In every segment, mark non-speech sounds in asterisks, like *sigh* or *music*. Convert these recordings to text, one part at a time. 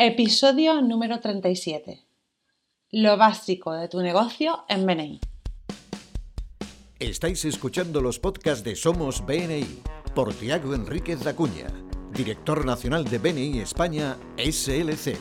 Episodio número 37. Lo básico de tu negocio en BNI. Estáis escuchando los podcasts de Somos BNI por Tiago Enríquez Dacuña, director nacional de BNI España SLC.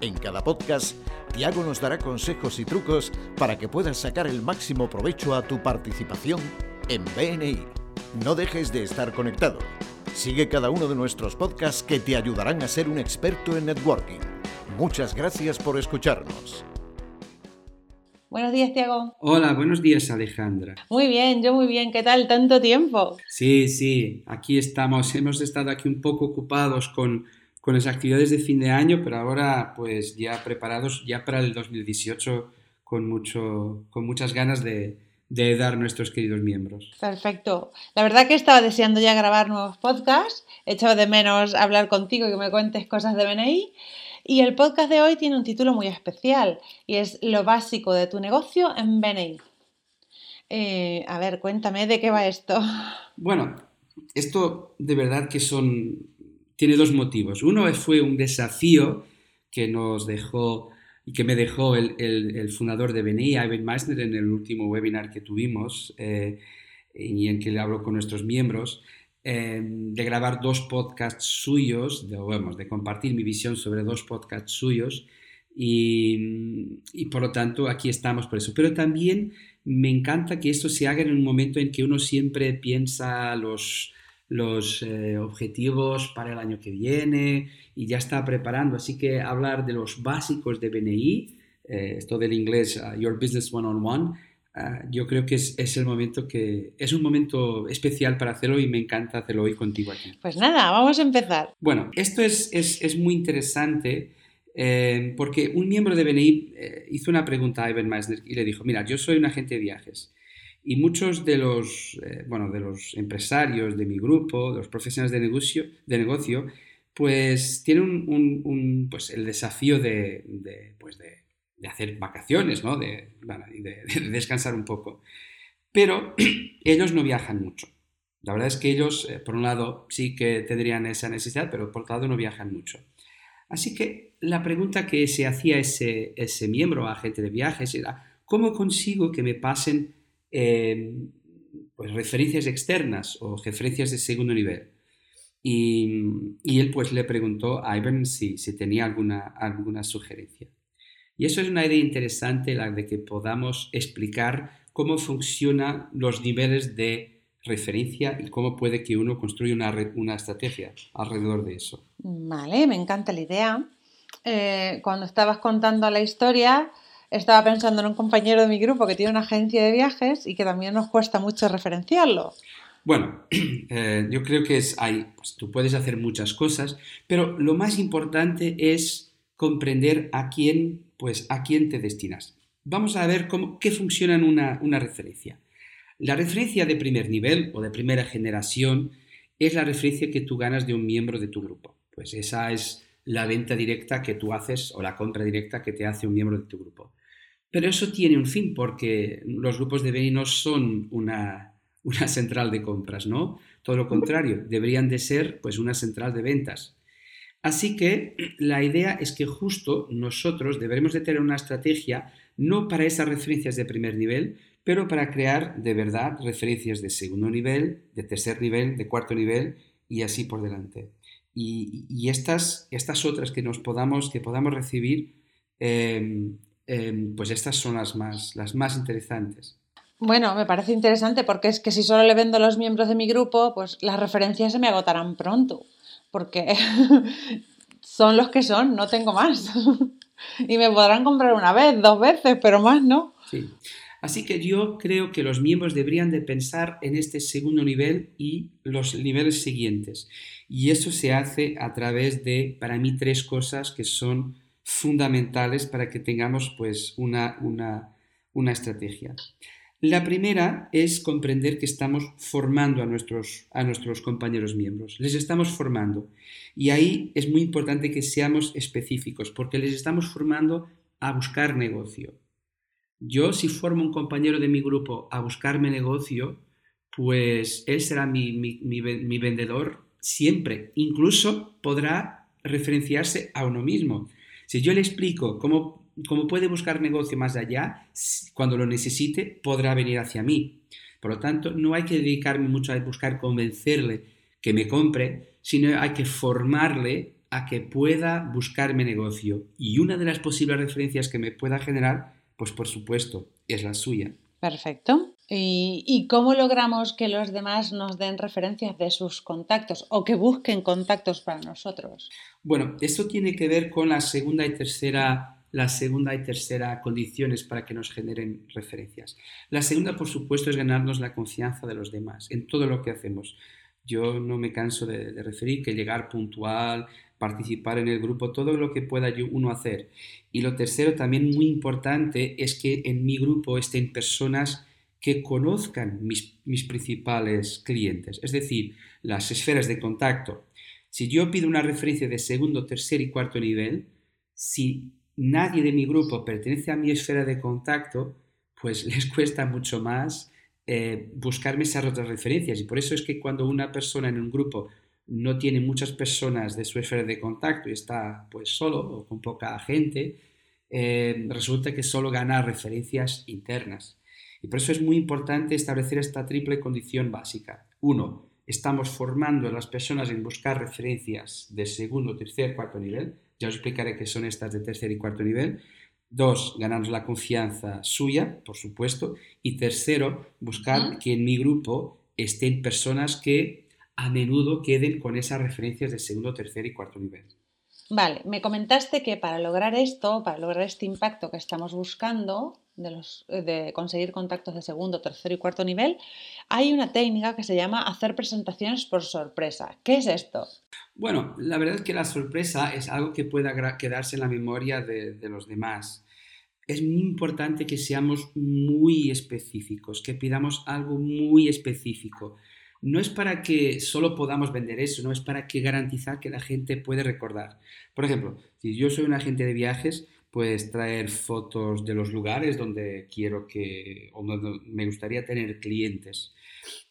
En cada podcast, Tiago nos dará consejos y trucos para que puedas sacar el máximo provecho a tu participación en BNI. No dejes de estar conectado. Sigue cada uno de nuestros podcasts que te ayudarán a ser un experto en networking. Muchas gracias por escucharnos. Buenos días, Tiago. Hola, buenos días, Alejandra. Muy bien, yo muy bien. ¿Qué tal? Tanto tiempo. Sí, sí, aquí estamos. Hemos estado aquí un poco ocupados con, con las actividades de fin de año, pero ahora pues ya preparados ya para el 2018 con, mucho, con muchas ganas de, de dar nuestros queridos miembros. Perfecto. La verdad que estaba deseando ya grabar nuevos podcasts. He echado de menos hablar contigo y que me cuentes cosas de BNI. Y el podcast de hoy tiene un título muy especial y es Lo básico de tu negocio en BNI. Eh, a ver, cuéntame de qué va esto. Bueno, esto de verdad que son. tiene dos motivos. Uno fue un desafío que nos dejó y que me dejó el, el, fundador de BNI, Ivan Meissner, en el último webinar que tuvimos eh, y en que le hablo con nuestros miembros, eh, de grabar dos podcasts suyos, de, vamos, de compartir mi visión sobre dos podcasts suyos y, y, por lo tanto aquí estamos por eso. Pero también me encanta que esto se haga en un momento en que uno siempre piensa los los eh, objetivos para el año que viene y ya está preparando. Así que hablar de los básicos de BNI, eh, esto del inglés, uh, Your Business One on One, uh, yo creo que es, es, el momento que es un momento especial para hacerlo y me encanta hacerlo hoy contigo aquí. Pues nada, vamos a empezar. Bueno, esto es, es, es muy interesante. Eh, porque un miembro de BNI hizo una pregunta a Ivan Meissner y le dijo, mira, yo soy un agente de viajes y muchos de los, eh, bueno, de los empresarios de mi grupo, de los profesionales de negocio, de negocio pues tienen un, pues el desafío de, pues de, hacer vacaciones, ¿no? de, de, descansar un poco. Pero *clears throat* ellos no viajan mucho. La verdad es que ellos, eh, por un lado, sí que tendrían esa necesidad, pero por otro lado no viajan mucho. Así que la pregunta que se hacía ese, ese miembro, agente de viajes, era, ¿cómo consigo que me pasen Em, pues referencias externas o referencias de segundo nivel. Y, y, él pues le preguntó a Ivan si, si tenía alguna, alguna sugerencia. Y eso es una idea interesante, la de que podamos explicar cómo funcionan los niveles de referencia y cómo puede que uno construya una, una estrategia alrededor de eso. Vale, me encanta la idea. Eh, cuando estabas contando la historia, estaba pensando en un compañero de mi grupo que tiene una agencia de viajes y que también nos cuesta mucho referenciarlo. Bueno, *clears throat* eh, yo creo que es ahí, pues tú puedes hacer muchas cosas, pero lo más importante es comprender a quién, pues a quién te destinas. Vamos a ver cómo, qué funciona en una, una referencia. La referencia de primer nivel o de primera generación es la referencia que tú ganas de un miembro de tu grupo. Pues esa es la venta directa que tú haces o la compra directa que te hace un miembro de tu grupo. Pero eso tiene un fin porque los grupos de BNI no son una, una central de compras, ¿no? Todo lo contrario, deberían de ser pues una central de ventas. Así que la idea es que justo nosotros deberemos de tener una estrategia no para esas referencias de primer nivel, pero para crear de verdad referencias de segundo nivel, de tercer nivel, de cuarto nivel y así por delante. Y, estas otras que nos podamos, que podamos recibir eh, Em, pues estas son las más, las más interesantes. Bueno, me parece interesante porque es que si solo le vendo a los miembros de mi grupo, pues las referencias se me agotarán pronto, porque *laughs* son los que son, no tengo más. *laughs* y me podrán comprar una vez, dos veces, pero más no. Sí. Así que yo creo que los miembros deberían de pensar en este segundo nivel y los niveles siguientes. Y eso se hace a través de, para mí, tres cosas que son fundamentales para que tengamos pues una, una, una estrategia. La primera es comprender que estamos formando a nuestros, a nuestros compañeros miembros, les estamos formando. Y ahí es muy importante que seamos específicos, porque les estamos formando a buscar negocio. Yo si formo un compañero de mi grupo a buscarme negocio, pues él será mi, mi, mi, mi vendedor siempre. Incluso podrá referenciarse a uno mismo. Si yo le explico cómo, cómo puede buscar negocio más allá, cuando lo necesite, podrá venir hacia mí. Por lo tanto, no hay que dedicarme mucho a buscar convencerle que me compre, sino hay que formarle a que pueda buscarme negocio. Y una de las posibles referencias que me pueda generar, pues por supuesto, es la suya. Perfecto. ¿Y, cómo logramos que los demás nos den referencias de sus contactos o que busquen contactos para nosotros? Bueno, esto tiene que ver con la segunda y tercera la segunda y tercera condiciones para que nos generen referencias. La segunda, por supuesto, es ganarnos la confianza de los demás en todo lo que hacemos. Yo no me canso de, de referir que llegar puntual, participar en el grupo, todo lo que pueda uno hacer. Y lo tercero, también muy importante, es que en mi grupo estén personas que conozcan mis, mis principales clientes, es decir, las esferas de contacto. Si yo pido una referencia de segundo, tercer y cuarto nivel, si nadie de mi grupo pertenece a mi esfera de contacto, pues *laughs* les cuesta mucho más eh, buscarme esas otras referencias. Y por eso es que cuando una persona en un grupo no tiene muchas personas de su esfera de contacto y está pues solo o con poca gente, eh, resulta que solo gana referencias internas. Y por eso es muy importante establecer esta triple condición básica. Uno, estamos formando a las personas en buscar referencias de segundo, tercer, cuarto nivel. Ya os explicaré qué son estas de tercer y cuarto nivel. Dos, ganarnos la confianza suya, por supuesto. Y tercero, buscar que en mi grupo estén personas que a menudo queden con esas referencias de segundo, tercer y cuarto nivel. Vale, me comentaste que para lograr esto, para lograr este impacto que estamos buscando, de, los, de conseguir contactos de segundo, tercer y cuarto nivel, hay una técnica que se llama hacer presentaciones por sorpresa. ¿Qué es esto? Bueno, la verdad es que la sorpresa es algo que pueda quedarse en la memoria de, de los demás. Es muy importante que seamos muy específicos, que pidamos algo muy específico no es para que solo podamos vender eso, no es para que garantizar que la gente puede recordar. Por ejemplo, si yo soy un agente de viajes, pues traer fotos de los lugares donde quiero que o donde me gustaría tener clientes.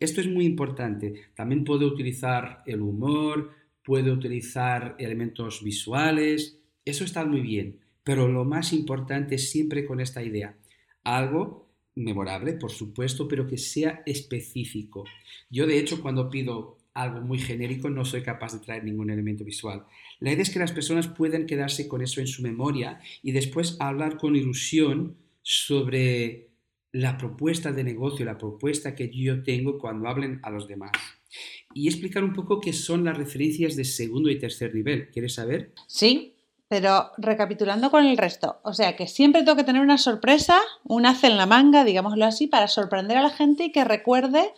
Esto es muy importante. También puedo utilizar el humor, puedo utilizar elementos visuales. Eso está muy bien. Pero lo más importante es siempre con esta idea. Algo memorable, por supuesto, pero que sea específico. Yo, de hecho, cuando pido algo muy genérico, no soy capaz de traer ningún elemento visual. La idea es que las personas puedan quedarse con eso en su memoria y después hablar con ilusión sobre la propuesta de negocio, la propuesta que yo tengo cuando hablen a los demás. Y explicar un poco qué son las referencias de segundo y tercer nivel. ¿Quieres saber? Sí, pero recapitulando con el resto, o sea que siempre tengo que tener una sorpresa, un haz en la manga, digámoslo así, para sorprender a la gente y que recuerde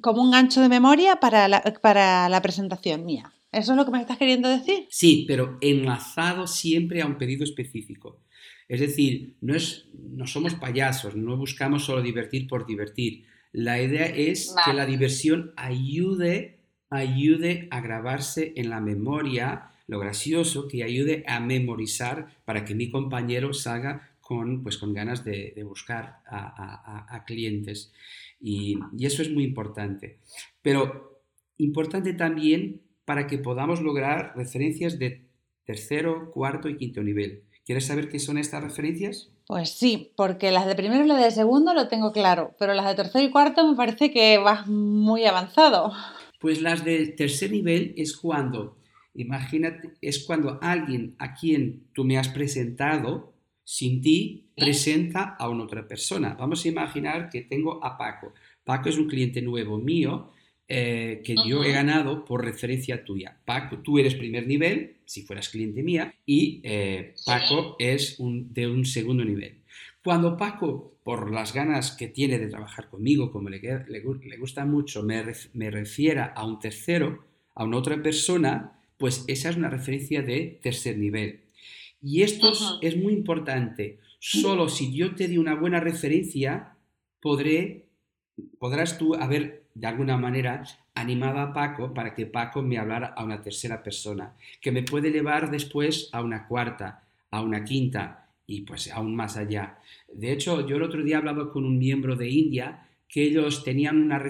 como un gancho de memoria para la, para la presentación mía. ¿Eso es lo que me estás queriendo decir? Sí, pero enlazado siempre a un pedido específico. Es decir, no, es, no somos payasos, no buscamos solo divertir por divertir. La idea es que la diversión ayude, ayude a grabarse en la memoria lo gracioso que ayude a memorizar para que mi compañero salga con, pues, con ganas de, buscar a, clientes. Y, eso es muy importante. Pero importante también para que podamos lograr referencias de tercero, cuarto y quinto nivel. ¿Quieres saber qué son estas referencias? Pues sí, porque las de primero y las de segundo lo tengo claro, pero las de tercero y cuarto me parece que vas muy avanzado. Pues las de tercer nivel es cuando Imagínate, es cuando alguien a quien tú me has presentado, sin ti, presenta a una otra persona. Vamos a imaginar que tengo a Paco. Paco es un cliente nuevo mío eh, que yo he ganado por referencia tuya. Paco, tú eres primer nivel, si fueras cliente mía, y eh, Paco es un, de un segundo nivel. Cuando Paco, por las ganas que tiene de trabajar conmigo, como le, le, gusta mucho, me, me refiera a un tercero, a una otra persona, pues esa es una referencia de tercer nivel. Y esto es muy importante. Solo si yo te di una buena referencia, podré, podrás tú haber de alguna manera animado a Paco para que Paco me hablara a una tercera persona, que me puede llevar después a una cuarta, a una quinta y pues aún más allá. De hecho, yo el otro día hablaba con un miembro de India que ellos tenían una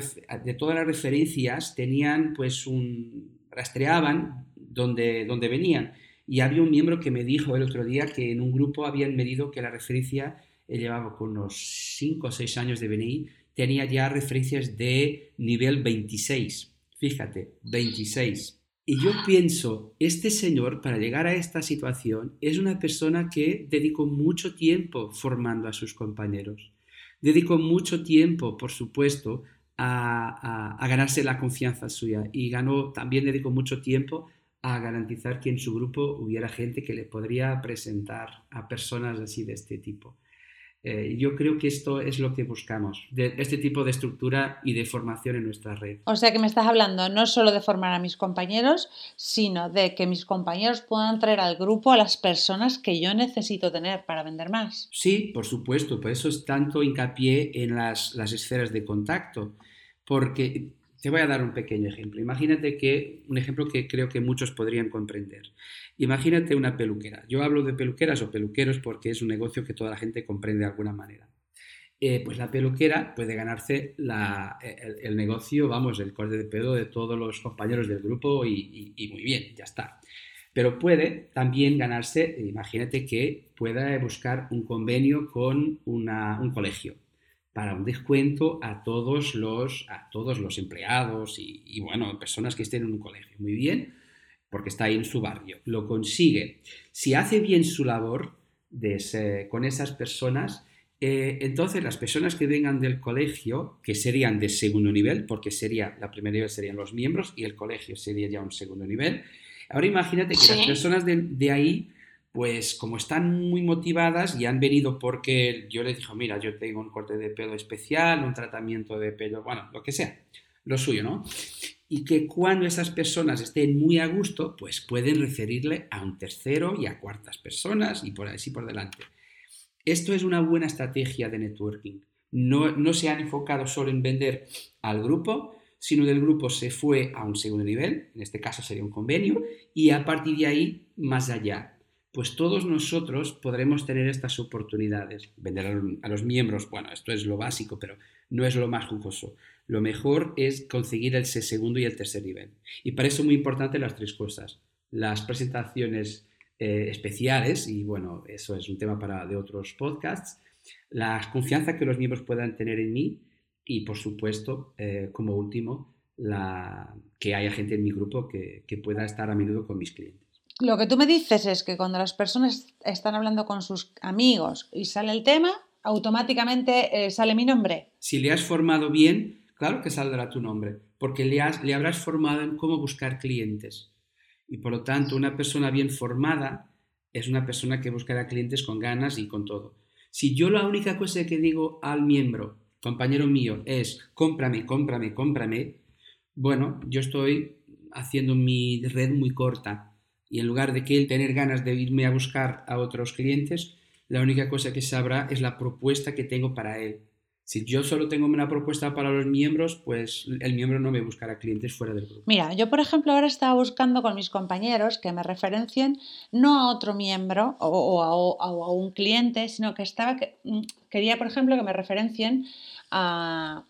de todas las referencias tenían pues un rastreaban donde, donde venían. Y había un miembro que me dijo el otro día que en un grupo habían medido que la referencia, llevaba con unos 5 o 6 años de BNI, tenía ya referencias de nivel 26. Fíjate, 26. Y yo pienso, este señor, para llegar a esta situación, es una persona que dedicó mucho tiempo formando a sus compañeros. Dedicó mucho tiempo, por supuesto, a, a, ganarse la confianza suya y ganó, también dedicó mucho tiempo a garantizar que en su grupo hubiera gente que le podría presentar a personas así de este tipo. Eh, yo creo que esto es lo que buscamos, de este tipo de estructura y de formación en nuestra red. O sea que me estás hablando no solo de formar a mis compañeros, sino de que mis compañeros puedan traer al grupo a las personas que yo necesito tener para vender más. Sí, por supuesto, por eso es tanto hincapié en las, las esferas de contacto, porque te voy a dar un pequeño ejemplo. Imagínate que, un ejemplo que creo que muchos podrían comprender. Imagínate una peluquera. Yo hablo de peluqueras o peluqueros porque es un negocio que toda la gente comprende de alguna manera. Eh, pues la peluquera puede ganarse el, negocio, vamos, el corte de pelo de todos los compañeros del grupo y, y muy bien, ya está. Pero puede también ganarse, imagínate que pueda buscar un convenio con una, un colegio para un descuento a todos los, a todos los empleados y, bueno, personas que estén en un colegio. Muy bien, porque está ahí en su barrio. Lo consigue. Si hace bien su labor con esas personas, eh, entonces las personas que vengan del colegio, que serían de segundo nivel, porque sería, la primera nivel serían los miembros y el colegio sería ya un segundo nivel. Ahora imagínate que las personas de, de ahí pues como están muy motivadas y han venido porque yo les dije, mira, yo tengo un corte de pelo especial, un tratamiento de pelo, bueno, lo que sea, lo suyo, ¿no? Y que cuando esas personas estén muy a gusto, pues pueden referirle a un tercero y a cuartas personas y por así por delante. Esto es una buena estrategia de networking. No, no se han enfocado solo en vender al grupo, sino del grupo se fue a un segundo nivel, en este caso sería un convenio, y a partir de ahí más allá pues todos nosotros podremos tener estas oportunidades. Vender a los miembros, bueno, esto es lo básico, pero no es lo más jugoso. Lo mejor es conseguir el segundo y el tercer nivel. Y para eso es muy importante las tres cosas. Las presentaciones eh, especiales, y bueno, eso es un tema para de otros podcasts, la confianza que los miembros puedan tener en mí y, por supuesto, eh, como último, que haya gente en mi grupo que pueda estar a menudo con mis clientes. Lo que tú me dices es que cuando las personas están hablando con sus amigos y sale el tema, automáticamente eh, sale mi nombre. Si le has formado bien, claro que saldrá tu nombre, porque le, has, le habrás formado en cómo buscar clientes. Y por lo tanto, una persona bien formada es una persona que buscará clientes con ganas y con todo. Si yo la única cosa que digo al miembro, compañero mío, es cómprame, cómprame, cómprame, bueno, yo estoy haciendo mi red muy corta y en lugar de que él tener ganas de irme a buscar a otros clientes, la única cosa que sabrá es la propuesta que tengo para él. Si yo solo tengo una propuesta para los miembros, pues el miembro no me buscará clientes fuera del grupo. Mira, yo por ejemplo ahora estaba buscando con mis compañeros que me referencien no a otro miembro o, a, un cliente, sino que estaba mm, quería por ejemplo que me referencien a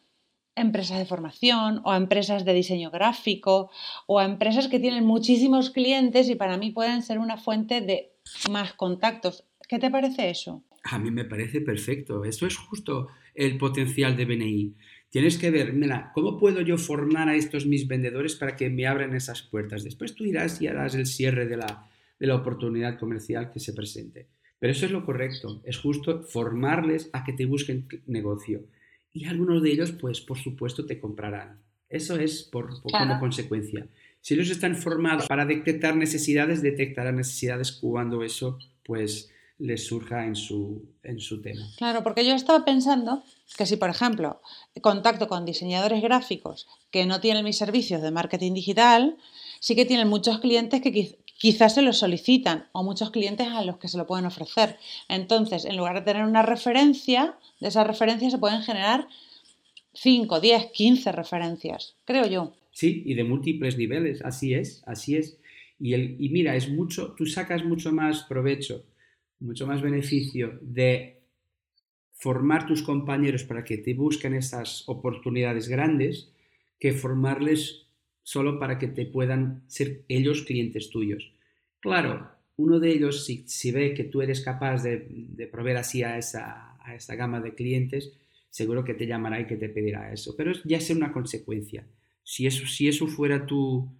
empresas de formación o a empresas de diseño gráfico o a empresas que tienen muchísimos clientes y para mí pueden ser una fuente de más contactos. ¿Qué te parece eso? A mí me parece perfecto. Eso es justo el potencial de BNI. Tienes que ver, mira, ¿cómo puedo yo formar a estos mis vendedores para que me abran esas puertas? Después tú irás y harás el cierre de la, de la oportunidad comercial que se presente. Pero eso es lo correcto, es justo formarles a que te busquen negocio y algunos de ellos, pues por supuesto, te comprarán. Eso es por, como consecuencia. Si ellos están formados para detectar necesidades, detectarán necesidades cuando eso pues les surja en su, en su tema. Claro, porque yo estaba pensando que si, por ejemplo, contacto con diseñadores gráficos que no tienen mis servicios de marketing digital, sí que tienen muchos clientes que quizás se lo solicitan o muchos clientes a los que se lo pueden ofrecer. Entonces, en lugar de tener una referencia, de esas referencias se pueden generar 5, 10, 15 referencias, creo yo. Sí, y de múltiples niveles, así es, así es. Y, el, y mira, es mucho, tú sacas mucho más provecho, mucho más beneficio de formar tus compañeros para que te busquen esas oportunidades grandes que formarles solo para que te puedan ser ellos clientes tuyos. Claro, uno de ellos, si, ve que tú eres capaz de, proveer así a esa, a gama de clientes, seguro que te llamará y que te pedirá eso. Pero ya es una consecuencia. Si eso, si eso fuera tu,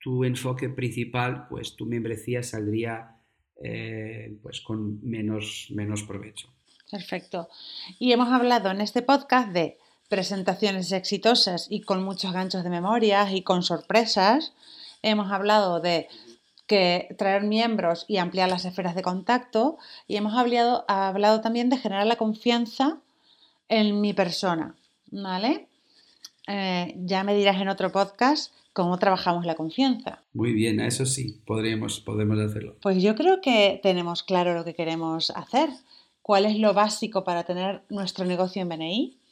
tu enfoque principal, pues tu membresía saldría eh, pues con menos, menos provecho. Perfecto. Y hemos hablado en este podcast de presentaciones exitosas y con muchos ganchos de memoria y con sorpresas. Hemos hablado de que traer miembros y ampliar las esferas de contacto y hemos hablado, hablado también de generar la confianza en mi persona, ¿vale? Eh, ya me dirás en otro podcast cómo trabajamos la confianza. Muy bien, eso sí, podríamos, podemos hacerlo. Pues yo creo que tenemos claro lo que queremos hacer, cuál es lo básico para tener nuestro negocio en BNI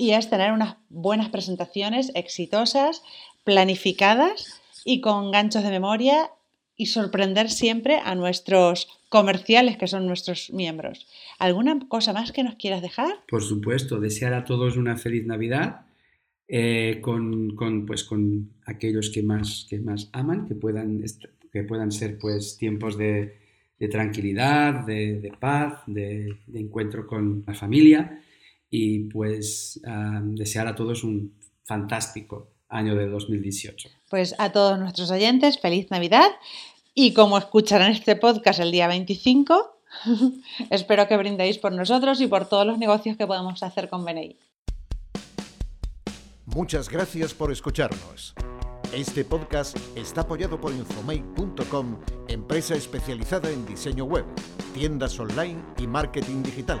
y es tener unas buenas presentaciones exitosas, planificadas y con ganchos de memoria y sorprender siempre a nuestros comerciales que son nuestros miembros. ¿Alguna cosa más que nos quieras dejar? Por supuesto, desear a todos una feliz Navidad eh, con, pues, con aquellos que más, que más aman, que puedan, que puedan ser pues, tiempos de, tranquilidad, de, paz, de, encuentro con la familia y pues ah, desear a todos un fantástico año de 2018. Pues a todos nuestros oyentes, feliz Navidad y como escucharán este podcast el día 25, *laughs* espero que brindéis por nosotros y por todos los negocios que podemos hacer con BNI. Muchas gracias por escucharnos. Este podcast está apoyado por Infomake.com, empresa especializada en diseño web, tiendas online y marketing digital.